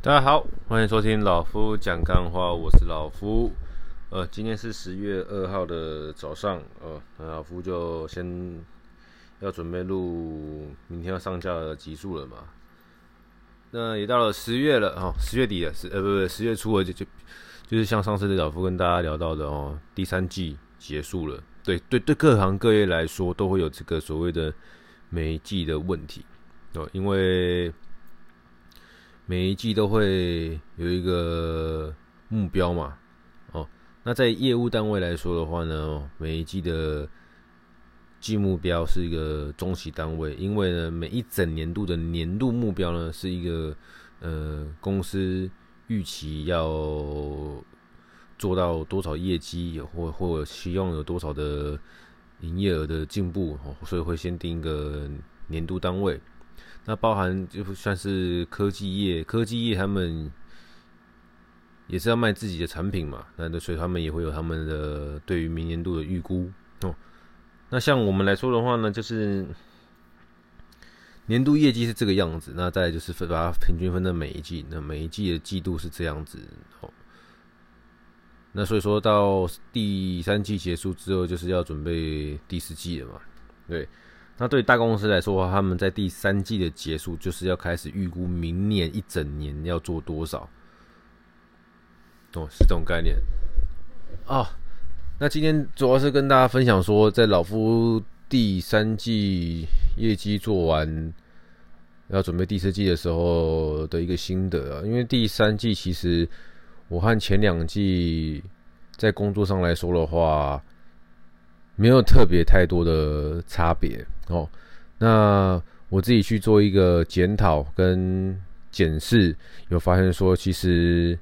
大家好，欢迎收听老夫讲干话，我是老夫。呃，今天是十月二号的早上，呃，老夫就先要准备录明天要上架的集数了嘛。那也到了十月了哦，十月底了，十呃不不十月初了，就就就是像上次的老夫跟大家聊到的哦，第三季结束了。对对对，各行各业来说都会有这个所谓的每一季的问题哦，因为。每一季都会有一个目标嘛，哦，那在业务单位来说的话呢，每一季的季目标是一个中期单位，因为呢，每一整年度的年度目标呢是一个呃公司预期要做到多少业绩，或或希望有多少的营业额的进步，所以会先定一个年度单位。那包含就算是科技业，科技业他们也是要卖自己的产品嘛，那所以他们也会有他们的对于明年度的预估哦。那像我们来说的话呢，就是年度业绩是这个样子，那再就是分把它平均分的每一季，那每一季的季度是这样子哦。那所以说到第三季结束之后，就是要准备第四季了嘛，对。那对大公司来说，他们在第三季的结束，就是要开始预估明年一整年要做多少。哦，是这种概念。哦，那今天主要是跟大家分享说，在老夫第三季业绩做完，要准备第四季的时候的一个心得啊。因为第三季其实我和前两季在工作上来说的话，没有特别太多的差别。哦，那我自己去做一个检讨跟检视，有发现说，其实，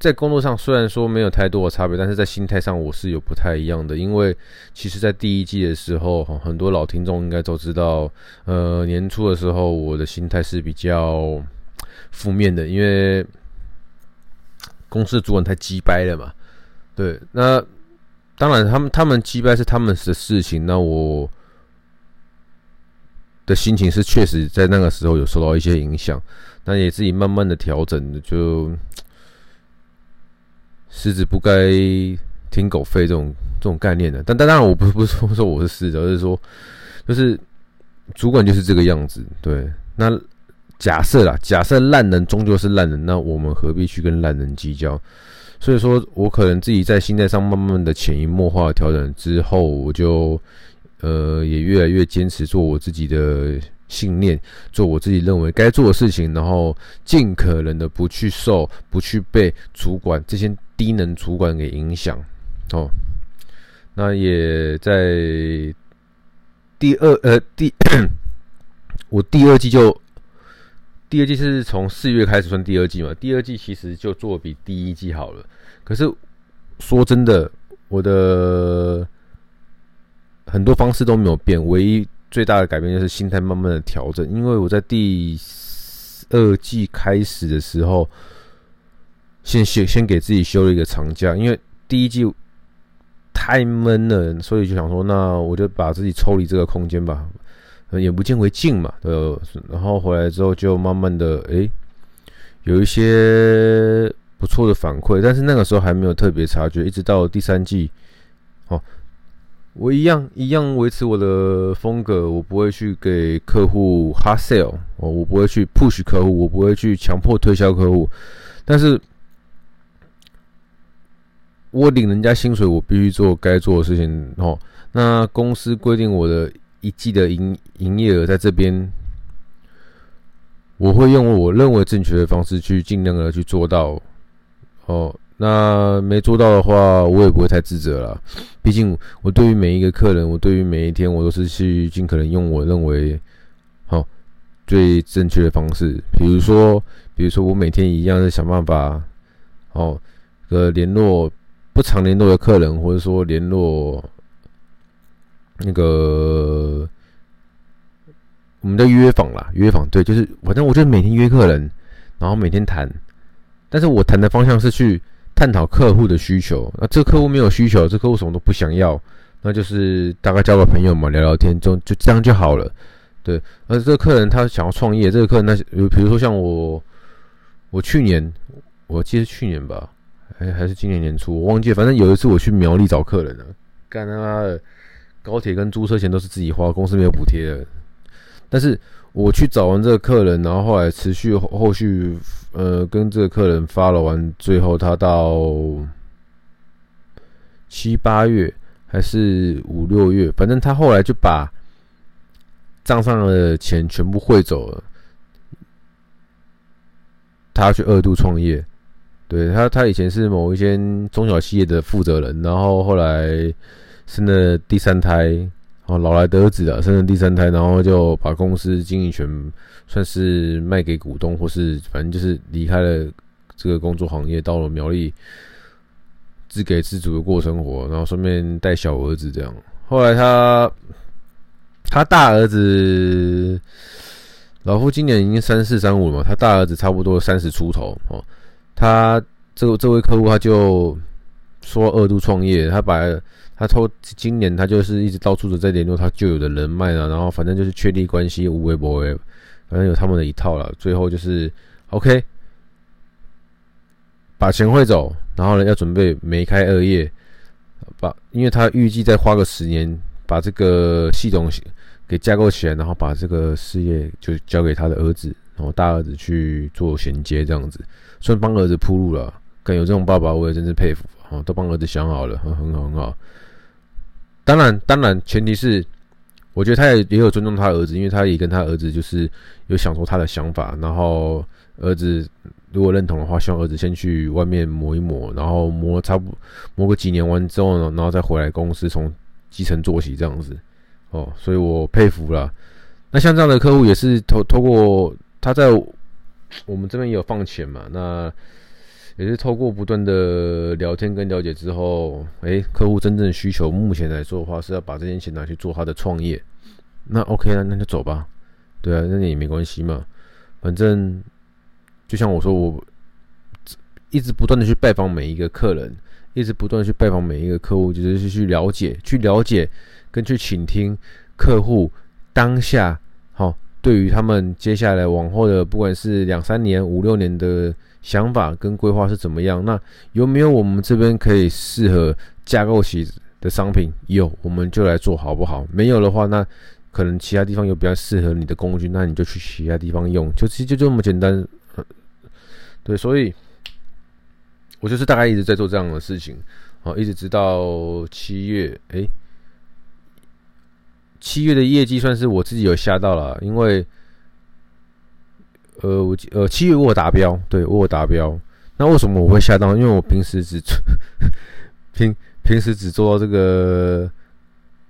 在工作上虽然说没有太多的差别，但是在心态上我是有不太一样的。因为其实，在第一季的时候，很多老听众应该都知道，呃，年初的时候我的心态是比较负面的，因为公司的主管太鸡掰了嘛。对，那当然，他们他们击败是他们的事情，那我。的心情是确实在那个时候有受到一些影响，但也自己慢慢的调整的，就狮子不该听狗吠这种这种概念的。但但当然，我不是不是说我是狮子，而是说就是主管就是这个样子。对，那假设啦，假设烂人终究是烂人，那我们何必去跟烂人计较？所以说我可能自己在心态上慢慢的潜移默化调整之后，我就。呃，也越来越坚持做我自己的信念，做我自己认为该做的事情，然后尽可能的不去受、不去被主管这些低能主管给影响。哦，那也在第二呃第 我第二季就第二季是从四月开始算第二季嘛，第二季其实就做比第一季好了。可是说真的，我的。很多方式都没有变，唯一最大的改变就是心态慢慢的调整。因为我在第二季开始的时候，先先先给自己休了一个长假，因为第一季太闷了，所以就想说，那我就把自己抽离这个空间吧，眼不见为净嘛。呃，然后回来之后就慢慢的，诶，有一些不错的反馈，但是那个时候还没有特别察觉，一直到第三季，哦。我一样一样维持我的风格，我不会去给客户 hard sell 哦，我不会去 push 客户，我不会去强迫推销客户。但是，我领人家薪水，我必须做该做的事情哦。那公司规定我的一季的营营业额在这边，我会用我认为正确的方式去尽量的去做到哦。那没做到的话，我也不会太自责了。毕竟我对于每一个客人，我对于每一天，我都是去尽可能用我认为好最正确的方式。比如说，比如说我每天一样是想办法，哦，呃，联络不常联络的客人，或者说联络那个我们的约访啦，约访对，就是反正我就每天约客人，然后每天谈，但是我谈的方向是去。探讨客户的需求，那这个客户没有需求，这客户什么都不想要，那就是大概交个朋友嘛，聊聊天，就就这样就好了。对，而这个客人他想要创业，这个客人那比如说像我，我去年我记得去年吧，还还是今年年初，我忘记。反正有一次我去苗栗找客人了，干他妈的，高铁跟租车钱都是自己花，公司没有补贴的。但是我去找完这个客人，然后后来持续后续呃跟这个客人发了完，最后他到七八月还是五六月，反正他后来就把账上的钱全部汇走了。他要去二度创业，对他，他以前是某一间中小企业的负责人，然后后来生了第三胎，哦，老来得子了，生了第三胎，然后就把公司经营权算是卖给股东，或是反正就是离开了这个工作行业，到了苗栗自给自足的过生活，然后顺便带小儿子这样。后来他他大儿子。老夫今年已经三四三五了嘛，他大儿子差不多三十出头哦。他这个这位客户他就说二度创业，他把他偷今年他就是一直到处的在联络他旧有的人脉啊，然后反正就是确立关系无微不微，反正有他们的一套了。最后就是 OK，把钱汇走，然后呢要准备梅开二叶，把因为他预计再花个十年把这个系统。给架构起来，然后把这个事业就交给他的儿子，然后大儿子去做衔接，这样子，算帮儿子铺路了。敢有这种爸爸，我也真是佩服。哦，都帮儿子想好了，很很好很好。当然，当然，前提是，我觉得他也也有尊重他儿子，因为他也跟他儿子就是有想说他的想法。然后儿子如果认同的话，希望儿子先去外面磨一磨，然后磨差不磨个几年完之后呢，然后再回来公司从基层做起，这样子。哦，所以我佩服了。那像这样的客户也是透透过他在我们这边也有放钱嘛，那也是透过不断的聊天跟了解之后，诶，客户真正需求目前来说的话是要把这些钱拿去做他的创业。那 OK 了，那就走吧。对啊，那你也没关系嘛。反正就像我说，我一直不断的去拜访每一个客人，一直不断的去拜访每一个客户，就是去了解，去了解。跟去倾听客户当下，好，对于他们接下来往后的，不管是两三年、五六年的想法跟规划是怎么样？那有没有我们这边可以适合架构起的商品？有，我们就来做好不好？没有的话，那可能其他地方有比较适合你的工具，那你就去其他地方用，就其实就这么简单。对，所以我就是大概一直在做这样的事情，好，一直直到七月，诶。七月的业绩算是我自己有吓到了，因为，呃，我呃七月我达标，对我达标。那为什么我会吓到？因为我平时只做 平平时只做到这个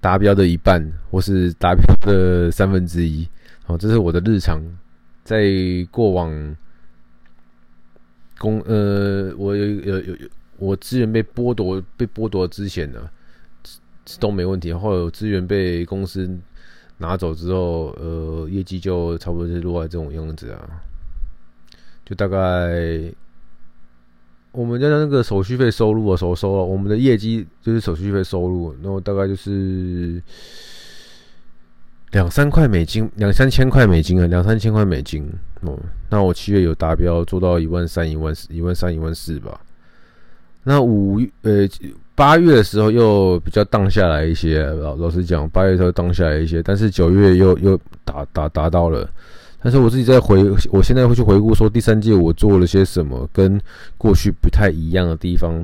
达标的一半，或是达标的三分之一。好，这是我的日常。在过往工呃，我有有有有我资源被剥夺被剥夺之前呢。都没问题，后来有资源被公司拿走之后，呃，业绩就差不多是落在这种样子啊，就大概我们家的那个手续费收入的时候收了，我们的业绩就是手续费收入，然后大概就是两三块美金，两三千块美金啊，两三千块美金哦。那我七月有达标，做到一万三、一万四、一万三、一万四吧。那五月呃。八月的时候又比较荡下来一些，老老实讲，八月的时候荡下来一些，但是九月又又达达达到了。但是我自己在回，我现在会去回顾说第三季我做了些什么，跟过去不太一样的地方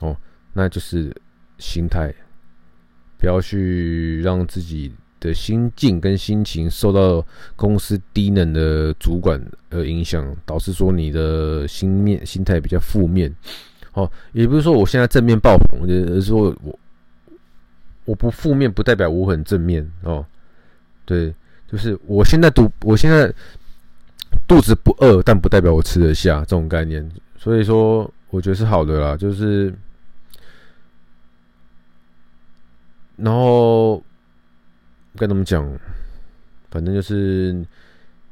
哦，那就是心态，不要去让自己的心境跟心情受到公司低能的主管而影响，导致说你的心面心态比较负面。哦，也不是说我现在正面爆棚，而是说我我不负面，不代表我很正面哦。对，就是我现在肚，我现在肚子不饿，但不代表我吃得下这种概念。所以说，我觉得是好的啦。就是，然后跟他们讲，反正就是。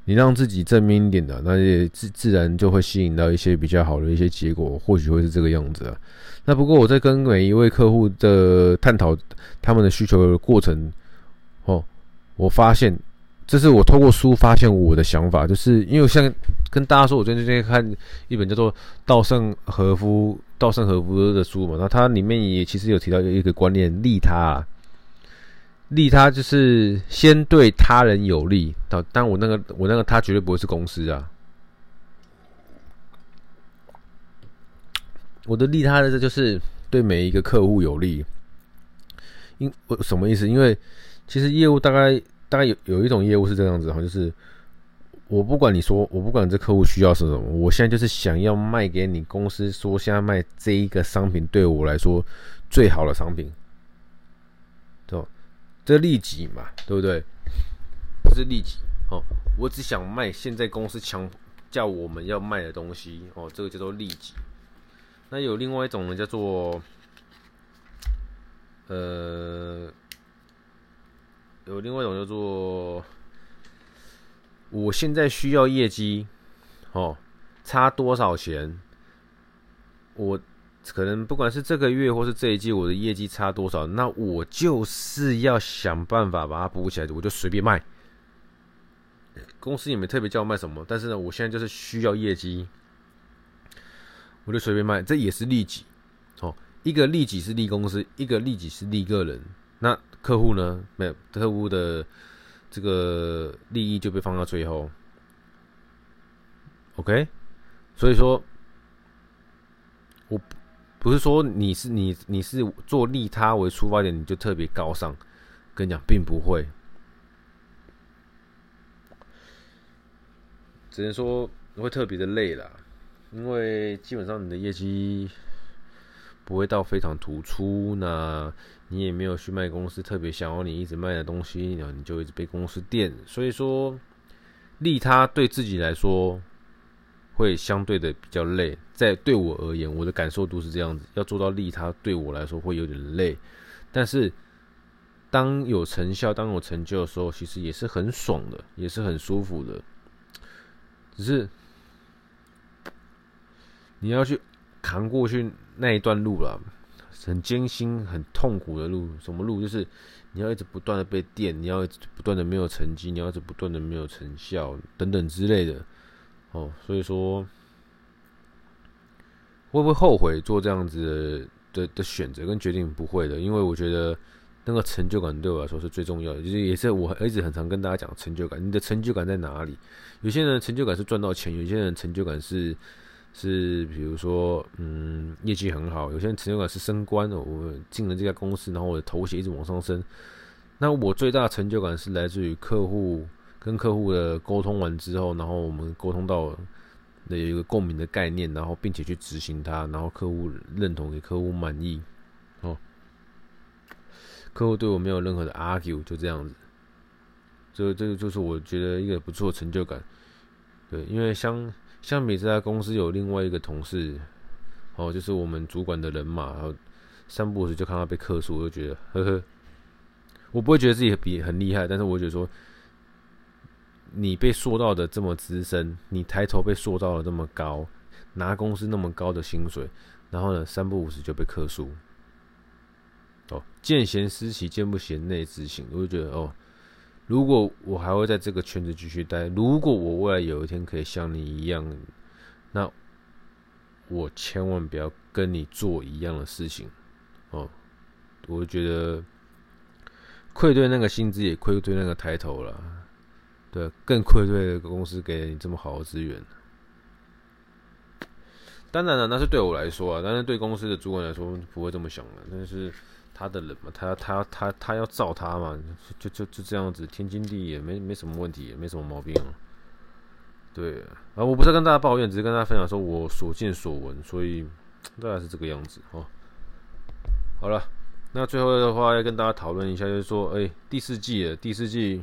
你让自己正面一点的，那也自自然就会吸引到一些比较好的一些结果，或许会是这个样子啊。那不过我在跟每一位客户的探讨他们的需求的过程，哦，我发现这是我透过书发现我的想法，就是因为像跟大家说，我最近在看一本叫做稻盛和夫稻盛和夫的书嘛，那它里面也其实有提到一个观念，利他，利他就是先对他人有利，但但我那个我那个他绝对不会是公司啊，我的利他的这就是对每一个客户有利，因我什么意思？因为其实业务大概。大概有有一种业务是这样子哈，就是我不管你说，我不管这客户需要是什么，我现在就是想要卖给你公司，说现在卖这一个商品对我来说最好的商品，这利己嘛，对不对？这是利己哦，我只想卖现在公司强叫我们要卖的东西哦，这个叫做利己。那有另外一种呢，叫做呃。有另外一种叫做，我现在需要业绩，哦，差多少钱？我可能不管是这个月或是这一季，我的业绩差多少，那我就是要想办法把它补起来，我就随便卖。公司也没特别叫我卖什么，但是呢，我现在就是需要业绩，我就随便卖，这也是利己。哦，一个利己是利公司，一个利己是利个人。那客户呢？没有客户的这个利益就被放到最后。OK，所以说，我不是说你是你你是做利他为出发点，你就特别高尚。跟你讲，并不会，只能说会特别的累啦，因为基本上你的业绩不会到非常突出。那你也没有去卖公司特别想要你一直卖的东西，然后你就一直被公司电。所以说，利他对自己来说会相对的比较累。在对我而言，我的感受都是这样子，要做到利他对我来说会有点累。但是当有成效、当有成就的时候，其实也是很爽的，也是很舒服的。只是你要去扛过去那一段路了。很艰辛、很痛苦的路，什么路？就是你要一直不断的被电，你要一直不断的没有成绩，你要一直不断的没有成效，等等之类的。哦，所以说会不会后悔做这样子的的的选择跟决定？不会的，因为我觉得那个成就感对我来说是最重要的，就是也是我一直很常跟大家讲成就感。你的成就感在哪里？有些人成就感是赚到钱，有些人成就感是。是，比如说，嗯，业绩很好，有些人成就感是升官，我进了这家公司，然后我的头衔一直往上升。那我最大的成就感是来自于客户跟客户的沟通完之后，然后我们沟通到的有一个共鸣的概念，然后并且去执行它，然后客户认同，给客户满意，哦，客户对我没有任何的 argue，就这样子。这这个就是我觉得一个不错成就感，对，因为相相比这家公司有另外一个同事，哦，就是我们主管的人嘛，然后三不五时就看到被客诉，我就觉得呵呵，我不会觉得自己比很厉害，但是我觉得说，你被塑造的这么资深，你抬头被塑造的这么高，拿公司那么高的薪水，然后呢，三不五时就被客诉，哦，见贤思齐，见不贤内自省，我就觉得哦。如果我还会在这个圈子继续待，如果我未来有一天可以像你一样，那我千万不要跟你做一样的事情哦。我觉得愧对那个薪资，也愧对那个抬头了，对，更愧对公司给你这么好的资源。当然了，那是对我来说啊，但是对公司的主管来说不会这么想的，但是。他的人嘛，他他他他要造他嘛，就就就这样子，天经地义，也没没什么问题，也没什么毛病。对啊，我不是跟大家抱怨，只是跟大家分享说我所见所闻，所以大概是这个样子哦。好了，那最后的话要跟大家讨论一下，就是说，哎、第四季了，第四季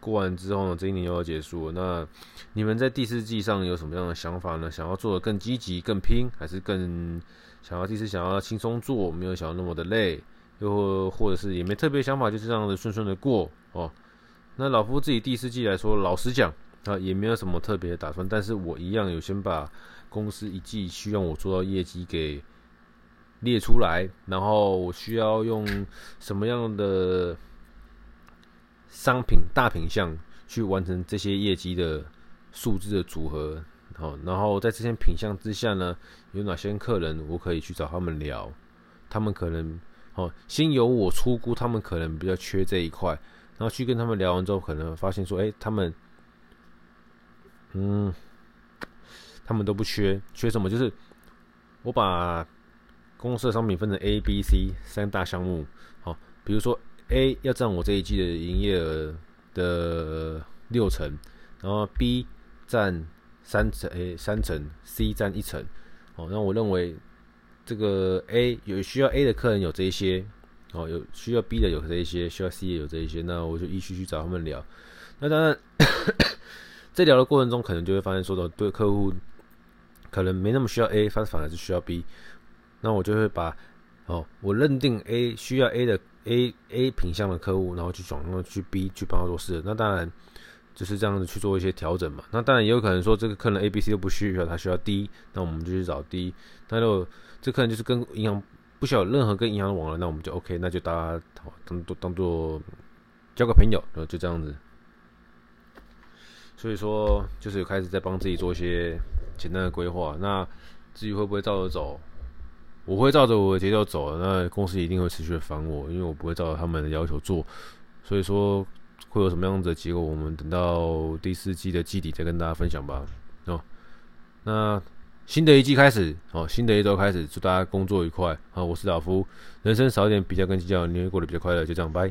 过完之后呢，这一年又要结束了。那你们在第四季上有什么样的想法呢？想要做的更积极、更拼，还是更？想要第四想要轻松做，没有想要那么的累，又或者是也没特别想法，就是这样子顺顺的过哦。那老夫自己第四季来说，老实讲啊，也没有什么特别的打算，但是我一样有先把公司一季需要我做到业绩给列出来，然后我需要用什么样的商品大品项去完成这些业绩的数字的组合，好，然后在这些品项之下呢，有哪些客人我可以去找他们聊，他们可能哦，先由我出估他们可能比较缺这一块，然后去跟他们聊完之后，可能发现说，哎，他们，嗯，他们都不缺，缺什么？就是我把公司的商品分成 A、B、C 三大项目，好，比如说。A 要占我这一季的营业额的六成，然后 B 占三成，诶，三成，C 占一成。哦，那我认为这个 A 有需要 A 的客人有这一些，哦，有需要 B 的有这一些，需要 C 的有这一些，那我就依序去找他们聊。那当然，在聊的过程中，可能就会发现说的对客户可能没那么需要 A，反反而是需要 B。那我就会把哦，我认定 A 需要 A 的。A A 品项的客户，然后去转让去 B 去帮他做事，那当然就是这样子去做一些调整嘛。那当然也有可能说这个客人 A B C 都不需要，他需要 D，那我们就去找 D。那如果这客人就是跟银行不需要任何跟银行的往来，那我们就 OK，那就大家当做当做交个朋友，然后就这样子。所以说就是有开始在帮自己做一些简单的规划。那至于会不会照着走？我会照着我的节奏走，那公司一定会持续的烦我，因为我不会照着他们的要求做，所以说会有什么样子的结果，我们等到第四季的季底再跟大家分享吧。哦，那新的一季开始，哦，新的一周开始，祝大家工作愉快。好，我是老夫，人生少点比较跟计较，你会过得比较快乐。就这样，拜。